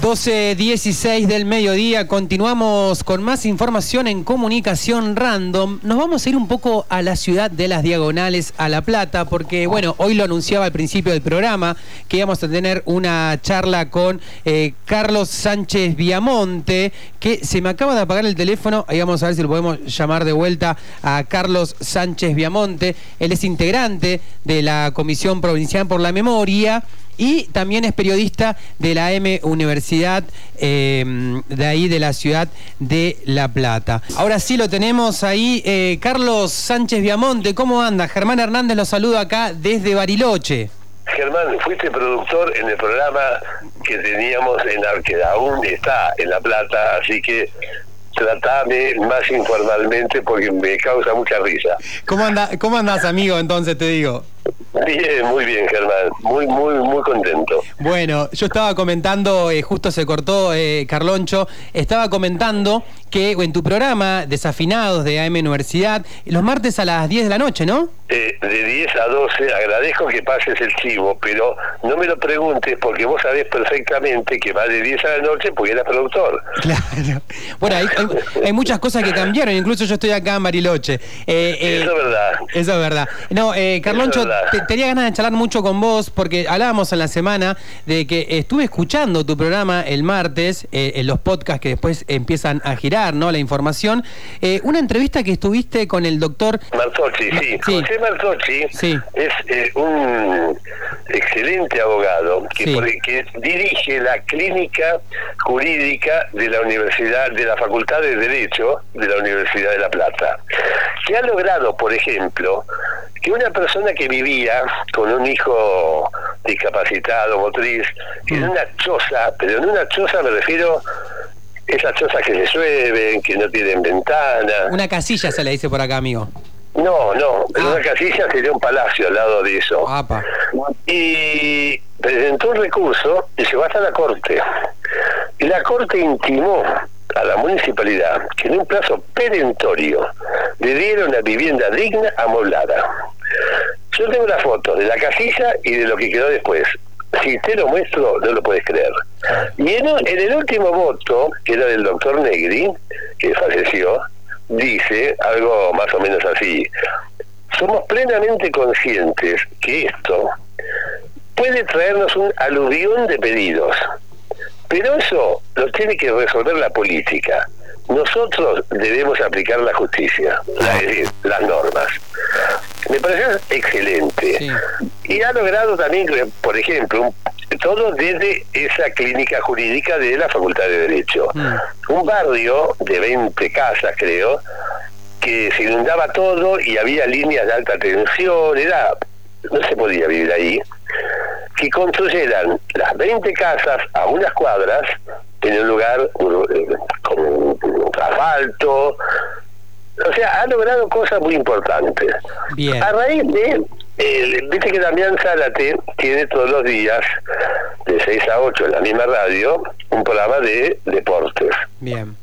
12.16 del mediodía, continuamos con más información en comunicación random. Nos vamos a ir un poco a la ciudad de las Diagonales, a La Plata, porque bueno, hoy lo anunciaba al principio del programa, que íbamos a tener una charla con eh, Carlos Sánchez Viamonte, que se me acaba de apagar el teléfono, ahí vamos a ver si lo podemos llamar de vuelta a Carlos Sánchez Viamonte. Él es integrante de la Comisión Provincial por la Memoria y también es periodista de la M Universidad eh, de ahí de la ciudad de La Plata. Ahora sí lo tenemos ahí, eh, Carlos Sánchez Viamonte, ¿cómo anda? Germán Hernández lo saluda acá desde Bariloche. Germán, fuiste productor en el programa que teníamos en que aún está en La Plata, así que tratame más informalmente porque me causa mucha risa. ¿Cómo, anda, cómo andás, amigo, entonces te digo? Bien, muy bien, Germán. Muy, muy, muy contento. Bueno, yo estaba comentando, eh, justo se cortó eh, Carloncho, estaba comentando que en tu programa Desafinados de AM Universidad, los martes a las 10 de la noche, ¿no? Eh, de 10 a 12, agradezco que pases el chivo, pero no me lo preguntes porque vos sabés perfectamente que va de 10 a la noche porque eras productor. Claro. Bueno, hay, muchas cosas que cambiaron, incluso yo estoy acá en Bariloche. Eh, eso es verdad. Eso es verdad. No, Carloncho, tenía ganas de charlar mucho con vos porque hablábamos en la semana de que estuve escuchando tu programa el martes, en los podcasts que después empiezan a girar ¿no? La información. Eh, una entrevista que estuviste con el doctor... Marzocchi, sí. José Marzocchi es eh, un excelente abogado que, que dirige la clínica jurídica de la Universidad, de la Facultad de Derecho de la Universidad de La Plata, que ha logrado, por ejemplo, que una persona que vivía con un hijo discapacitado motriz en mm. una choza, pero en una choza me refiero esas chozas que se llueven, que no tienen ventana. Una casilla se le dice por acá, amigo. No, no, ah. una casilla sería un palacio al lado de eso. Y presentó un recurso y se va hasta la corte. Y la corte intimó a la municipalidad que en un plazo perentorio le dieron una vivienda digna amoblada. Yo tengo la foto de la casilla y de lo que quedó después si te lo muestro, no lo puedes creer. Y en, el último voto, que era del doctor Negri, que falleció, dice algo más o menos así. Somos plenamente conscientes que esto puede traernos un aluvión de pedidos, pero eso lo tiene que resolver la política. Nosotros debemos aplicar la justicia, las normas. Me parece excelente. Y ha logrado también, por ejemplo, todo desde esa clínica jurídica de la Facultad de Derecho. Mm. Un barrio de 20 casas, creo, que se inundaba todo y había líneas de alta tensión, era no se podía vivir ahí, que construyeran las 20 casas a unas cuadras en un lugar eh, con un asfalto, o sea, ha logrado cosas muy importantes. A raíz de, eh, viste que Damián Zárate tiene todos los días, de 6 a 8 en la misma radio, un programa de deportes. Bien.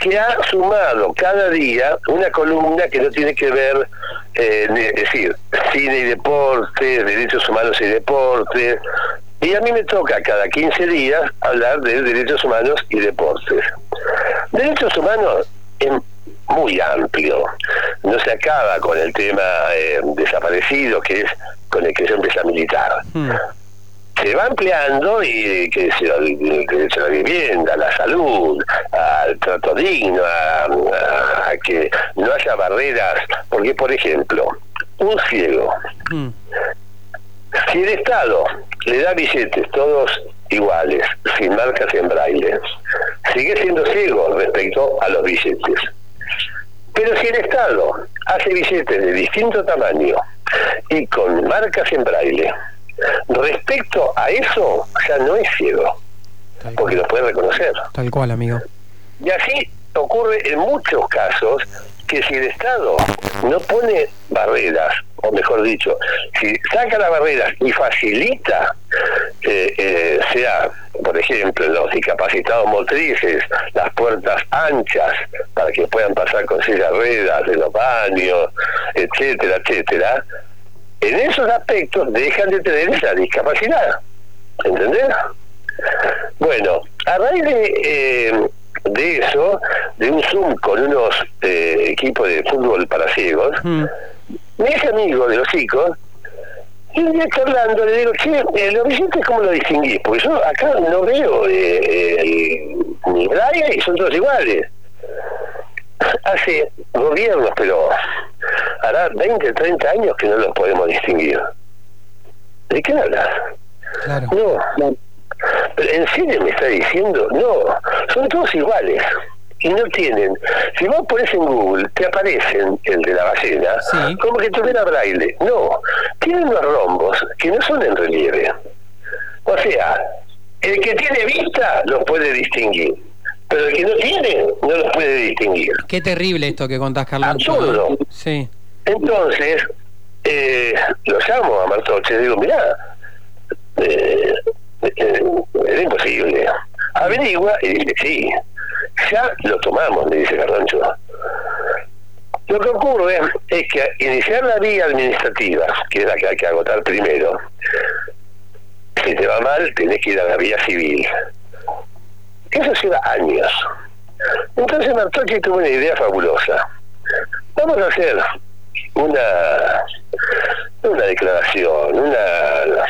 Que ha sumado cada día una columna que no tiene que ver, eh, es decir, cine y deportes, derechos humanos y deportes, y a mí me toca cada 15 días hablar de derechos humanos y deportes. Derechos humanos es muy amplio. No se acaba con el tema eh, desaparecido, que es con el que se empieza a militar. Hmm. Se va ampliando y que se, el derecho a la vivienda, a la salud, al trato digno, a, que no haya barreras. Porque, por ejemplo, un ciego, hmm. si el Estado le da billetes todos iguales, sin marcas en braille, sigue siendo ciego respecto a los billetes. Pero si el Estado hace billetes de distinto tamaño y con marcas en braille, respecto a eso ya no es ciego, porque lo puede reconocer. Tal cual, amigo. Y así ocurre en muchos casos que si el Estado no pone barreras, o mejor dicho, si saca las barreras y facilita, eh, eh, sea, por ejemplo, los discapacitados motrices, las puertas anchas para que puedan pasar con sillas ruedas de los baños, etcétera, etcétera, en esos aspectos dejan de tener esa discapacidad. ¿Entendés? Bueno, a raíz de, eh, de eso, de un Zoom con unos eh, equipos de fútbol para ciegos, mm. me hice amigo de los chicos y un día charlando le digo, che, eh, los billetes cómo lo distinguís? Porque yo acá no veo eh, ni braille y son todos iguales. Hace gobiernos, pero hará 20, 30 años que no los podemos distinguir. ¿De qué hablas? Claro. No, ¿En serio me está diciendo? No, son todos iguales y no tienen. Si vos pones en Google, te aparecen el de la ballena, como que tuviera braille. No, tienen unos rombos que no son en relieve. O sea, el que tiene vista los puede distinguir, pero el que no tiene no los puede distinguir. Qué terrible esto que contás, Carlos. Absurdo. Sí. Entonces, eh, lo llamo a Martoche y digo, mirá, eh, es imposible. Averigua y dice, sí, ya lo tomamos, me dice Carrancho. Lo que ocurre es que iniciar la vía administrativa, que es la que hay que agotar primero, si te va mal, tenés que ir a la vía civil. Eso lleva años. Entonces Martochi tuvo una idea fabulosa. Vamos a hacer una una declaración, una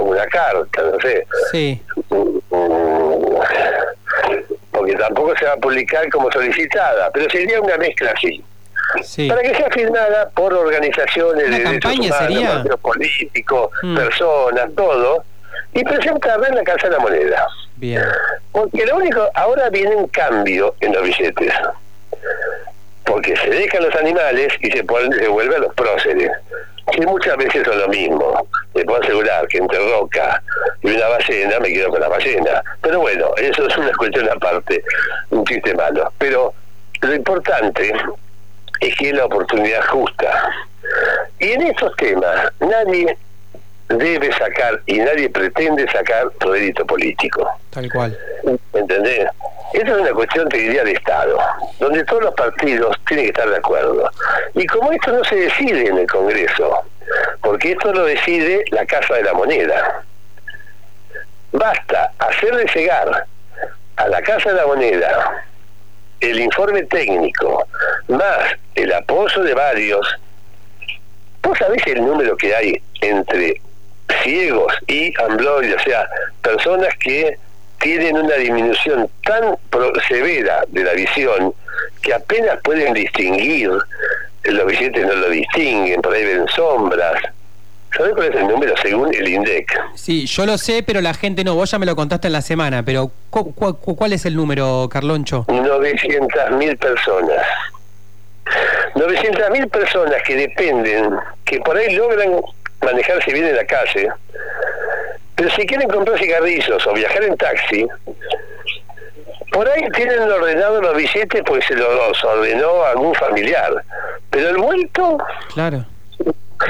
una carta, no sé. Sí. Porque tampoco se va a publicar como solicitada, pero sería una mezcla así. Para que sea firmada por organizaciones de campaña derechos políticos, mm. personas, todo, y presentarla en la Casa de la Moneda. Bien. Porque lo único, ahora viene un cambio en los billetes. Porque se dejan los animales y se, ponen, se vuelven los próceres que muchas veces son lo mismo. Me puedo asegurar que entre Roca y una ballena me quedo con la ballena. Pero bueno, eso es una cuestión aparte, un chiste malo. Pero lo importante es que es la oportunidad justa. Y en estos temas nadie debe sacar y nadie pretende sacar rédito político. Tal cual. ¿Entendés? Esa es una cuestión, te diría, de Estado, donde todos los partidos tienen que estar de acuerdo. Y como esto no se decide en el Congreso, porque esto lo decide la Casa de la Moneda, basta hacerle llegar a la Casa de la Moneda el informe técnico más el apoyo de varios. ¿Vos sabés el número que hay entre ciegos y ambloides, o sea, personas que tienen una disminución tan severa de la visión que apenas pueden distinguir, los billetes no lo distinguen, por ahí ven sombras. ¿Sabes cuál es el número según el INDEC? Sí, yo lo sé, pero la gente no. Vos ya me lo contaste en la semana, pero ¿cuál es el número, Carloncho? 900.000 personas. 900.000 personas que dependen, que por ahí logran manejarse bien en la calle, pero si quieren comprar cigarrillos o viajar en taxi, por ahí tienen ordenado los billetes pues se los ordenó algún familiar. Pero el vuelto... Claro.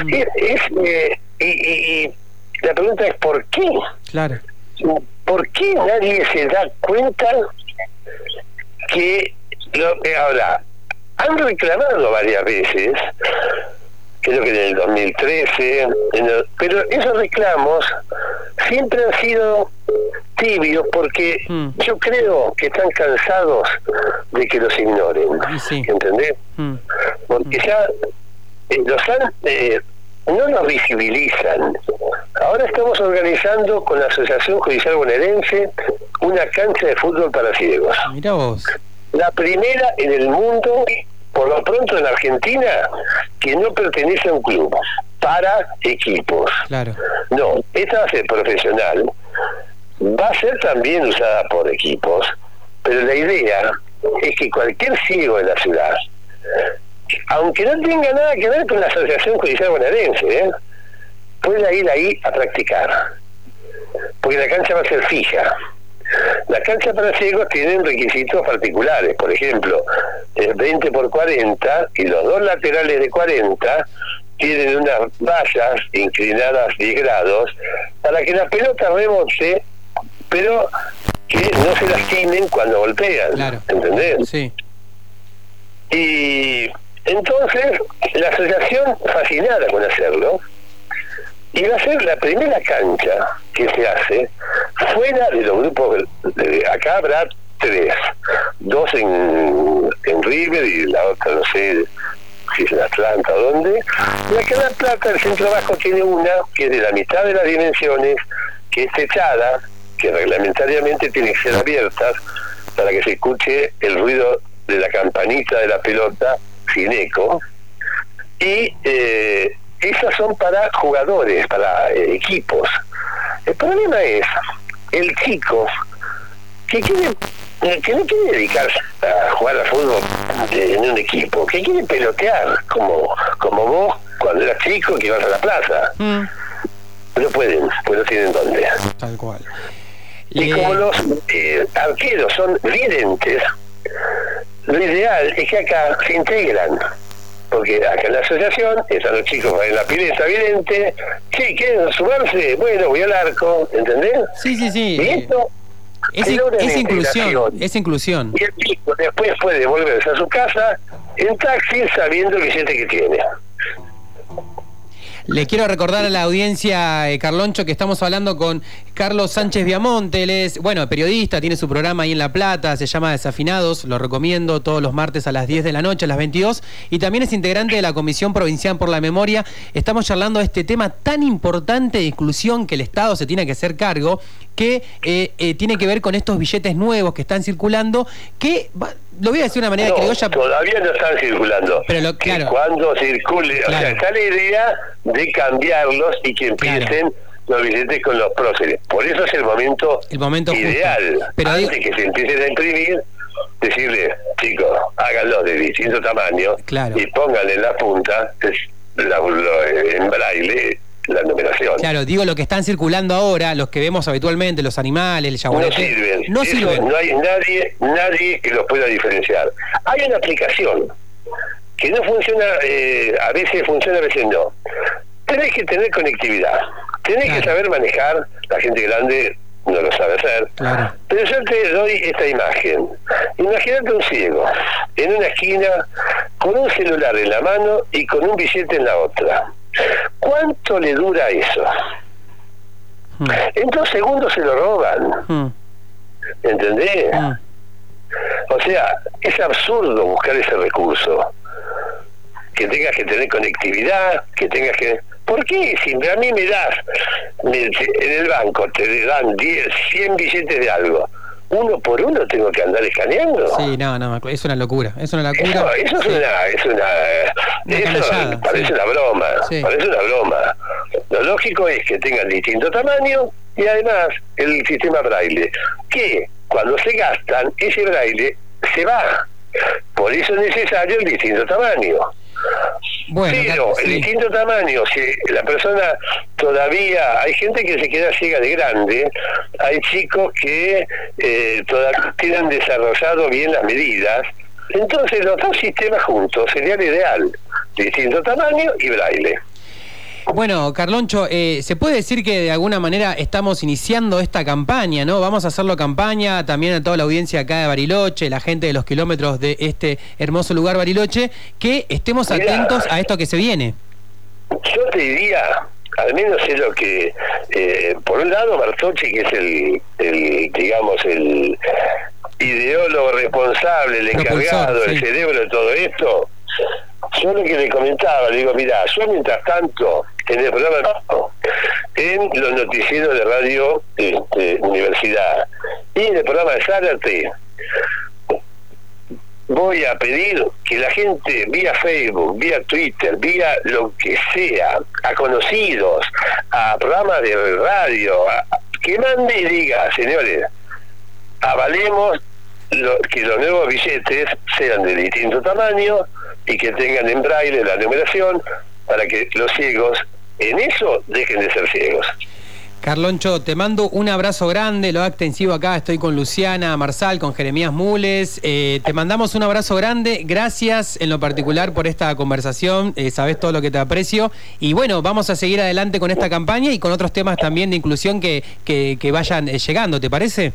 Es, eh, y, la pregunta es ¿por qué? Claro. ¿Por qué nadie se da cuenta que lo que ahora han reclamado varias veces creo que en el 2013, pero esos reclamos siempre han sido tibios porque hmm. yo creo que están cansados de que los ignoren, ¿entendés? Hmm. Porque hmm. ya eh, los han, eh, no nos visibilizan. Ahora estamos organizando con la Asociación Judicial Bonaerense una cancha de fútbol para ciegos. Mira vos. La primera en el mundo por lo pronto en Argentina, que no pertenece a un club, para equipos. Claro. No, esta va a ser profesional, va a ser también usada por equipos, pero la idea es que cualquier ciego de la ciudad, aunque no tenga nada que ver con la Asociación Judicial Bonaerense, ¿eh? pueda ir ahí a practicar, porque la cancha va a ser fija. Las canchas para ciegos tienen requisitos particulares, por ejemplo, el 20 por 40 y los dos laterales de 40 tienen unas vallas inclinadas 10 grados para que la pelota rebote, pero que no se lastimen cuando golpean. Claro. ¿Entendés? Sí. Y entonces la asociación fascinada con hacerlo y va a ser la primera cancha que se hace fuera de los grupos, de, acá habrá tres, dos en, en River y la otra no sé si es en Atlanta o dónde, y acá en La Plata el centro bajo tiene una que es de la mitad de las dimensiones, que es techada, que reglamentariamente tiene que ser abiertas para que se escuche el ruido de la campanita de la pelota sin eco, y eh, esas son para jugadores, para eh, equipos. El problema es el chico que quiere eh, que no quiere dedicarse a jugar al fútbol en un equipo, que quiere pelotear, como, como vos cuando eras chico que ibas a la plaza. Mm. No pueden, pues no tienen dónde. Tal cual. Y, como los eh, arqueros son videntes, lo ideal es que acá se integran porque acá en la asociación están los chicos en la pileta vidente, sí, quieren sumarse, bueno, voy al arco, ¿entendés? Sí, sí, sí. Y esto es, es inclusión, es inclusión. Y el chico después puede volverse a su casa en taxi sabiendo el billete que tiene. Le quiero recordar a la audiencia, eh, Carloncho, que estamos hablando con Carlos Sánchez Viamonte. Él es, bueno, periodista, tiene su programa ahí en La Plata, se llama Desafinados, lo recomiendo todos los martes a las 10 de la noche, a las 22. Y también es integrante de la Comisión Provincial por la Memoria. Estamos charlando de este tema tan importante de inclusión que el Estado se tiene que hacer cargo, que eh, eh, tiene que ver con estos billetes nuevos que están circulando, que lo voy a decir de una manera que ya... Todavía no están circulando. Pero cuando circule, o sea, está la idea de cambiarlos y que empiecen los billetes con los próceres. Por eso es el momento, el momento ideal. Pero antes de que se empiecen a imprimir, decirle, chicos, háganlos de distinto tamaño y pónganle en la punta en braille la numeración. Claro, digo lo que están circulando ahora, los que vemos habitualmente, los animales, el yaguarete. No sirven. No sirven. No hay nadie, nadie que los pueda diferenciar. Hay una aplicación que no funciona, eh, a veces funciona, a veces no. Tenés que tener conectividad, tenés que saber manejar, la gente grande no lo sabe hacer. Pero yo te doy esta imagen. Imagínate un ciego en una esquina con un celular en la mano y con un billete en la otra. ¿Cuánto le dura eso? Hmm. En dos segundos se lo roban. Hmm. ¿Entendés? Hmm. O sea, es absurdo buscar ese recurso. Que tengas que tener conectividad, que tengas que... ¿Por qué? Si a mí me das, en el banco te dan 10, 100 billetes de algo, uno por uno tengo que andar escaneando. Sí, no, no, es una locura, es una locura. Eso, eso es una, es una, eso parece una broma, parece una broma. Lo lógico es que tengan distinto tamaño y además el sistema braille, que cuando se gastan, ese braille se va. Por eso es necesario el distinto tamaño. Pero el distinto tamaño, si la persona todavía, hay gente que se queda ciega de grande, hay chicos que eh, todavía tienen desarrollado bien las medidas, entonces los dos sistemas juntos sería el ideal, distinto tamaño y braille. Bueno, Carloncho, eh, se puede decir que de alguna manera estamos iniciando esta campaña, ¿no? Vamos a hacerlo campaña también a toda la audiencia acá de Bariloche, la gente de los kilómetros de este hermoso lugar Bariloche, que estemos atentos a esto que se viene. Yo te diría, al menos es lo que, eh, por un lado, Bartochi, que es el, el digamos, el ideólogo responsable, el encargado, el cerebro de todo esto, yo lo que le comentaba, le digo, mira, yo mientras tanto, en el programa, en los noticieros de radio este, Universidad. Y en el programa de Zárate, voy a pedir que la gente vía Facebook, vía Twitter, vía lo que sea, a conocidos, a programas de radio, que mande y diga, señores, avalemos que los nuevos billetes sean de distinto tamaño y que tengan en braille la numeración para que los ciegos en eso dejen de ser ciegos. Carloncho, te mando un abrazo grande, lo extensivo acá, estoy con Luciana Marsal, con Jeremías Mules, eh, te mandamos un abrazo grande, gracias en lo particular por esta conversación, eh, sabes todo lo que te aprecio y bueno, vamos a seguir adelante con esta campaña y con otros temas también de inclusión que, que, vayan eh, llegando, ¿te parece?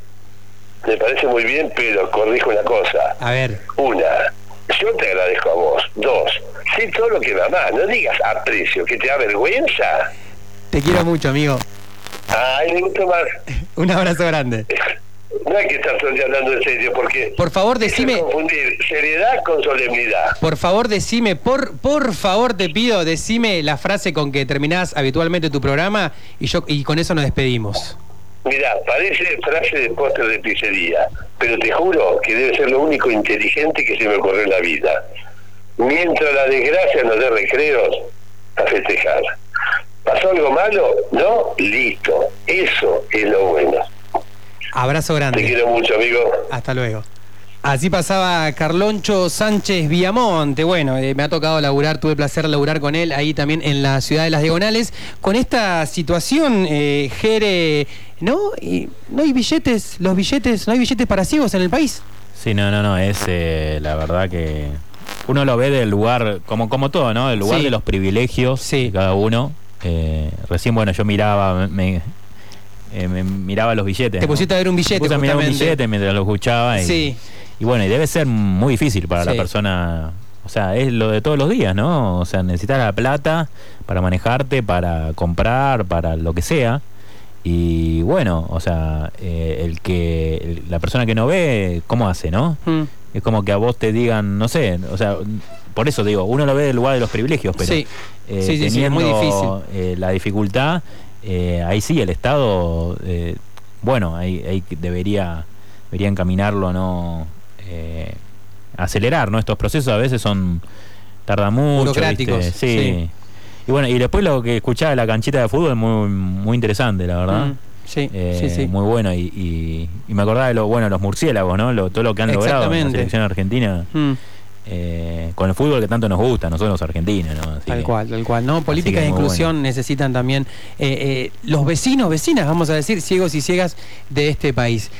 Me parece muy bien, pero corrijo una cosa. A ver. Una, yo te agradezco a vos. Dos, sé todo lo que mamá, no digas aprecio, que te da vergüenza. Te quiero mucho, amigo. Ay, mucho más. Un abrazo grande. No hay que estar hablando en serio, porque. Por favor, decime. confundir seriedad con solemnidad. Por favor, decime, por, por favor, te pido, decime la frase con que terminás habitualmente tu programa y, yo, y con eso nos despedimos. Mira, parece frase de póster de pizzería, pero te juro que debe ser lo único inteligente que se me ocurrió en la vida. Mientras la desgracia nos dé recreos, a festejar. ¿Pasó algo malo? No, listo. Eso es lo bueno. Abrazo grande. Te quiero mucho, amigo. Hasta luego. Así pasaba Carloncho Sánchez Viamonte. Bueno, eh, me ha tocado laburar, tuve el placer laburar con él ahí también en la ciudad de las Diagonales. Con esta situación, eh, Jere, ¿no? Y, ¿No hay billetes? ¿Los billetes? ¿No hay billetes para ciegos en el país? Sí, no, no, no. Es eh, la verdad que uno lo ve del lugar, como, como todo, ¿no? Del lugar de los privilegios de cada uno. Eh, recién, bueno, yo miraba, me, me miraba los billetes. Te pusiste a ver un billete. Te puse a un billete mientras lo escuchaba. Y, sí. Y bueno, y debe ser muy difícil para la persona. O sea, es lo de todos los días, ¿no? O sea, necesitas la plata para manejarte, para comprar, para lo que sea. Y bueno, o sea, eh, el que la persona que no ve, ¿cómo hace, no? Mm. Es como que a vos te digan, no sé, o sea, por eso digo, uno lo ve del lugar de los privilegios, pero sí. Eh, sí, sí, teniendo muy difícil. la dificultad, eh, ahí sí el Estado, eh, bueno, ahí, ahí, debería, debería encaminarlo, ¿no? Eh, acelerar, ¿no? Estos procesos a veces son tarda mucho. Burocráticos. Sí. Y bueno, y después lo que escuchaba de la canchita de fútbol muy, muy interesante, la verdad. Mm, sí, sí, sí, Muy bueno. Y, y, me acordaba de lo, bueno, los murciélagos, ¿no? Lo, todo lo que han logrado en la selección argentina. Mm. Eh, con el fútbol que tanto nos gusta, nosotros los argentinos. ¿no? tal cual, tal cual. ¿no? Políticas de inclusión necesitan también eh, eh, los vecinos, vecinas, vamos a decir, ciegos y ciegas de este país.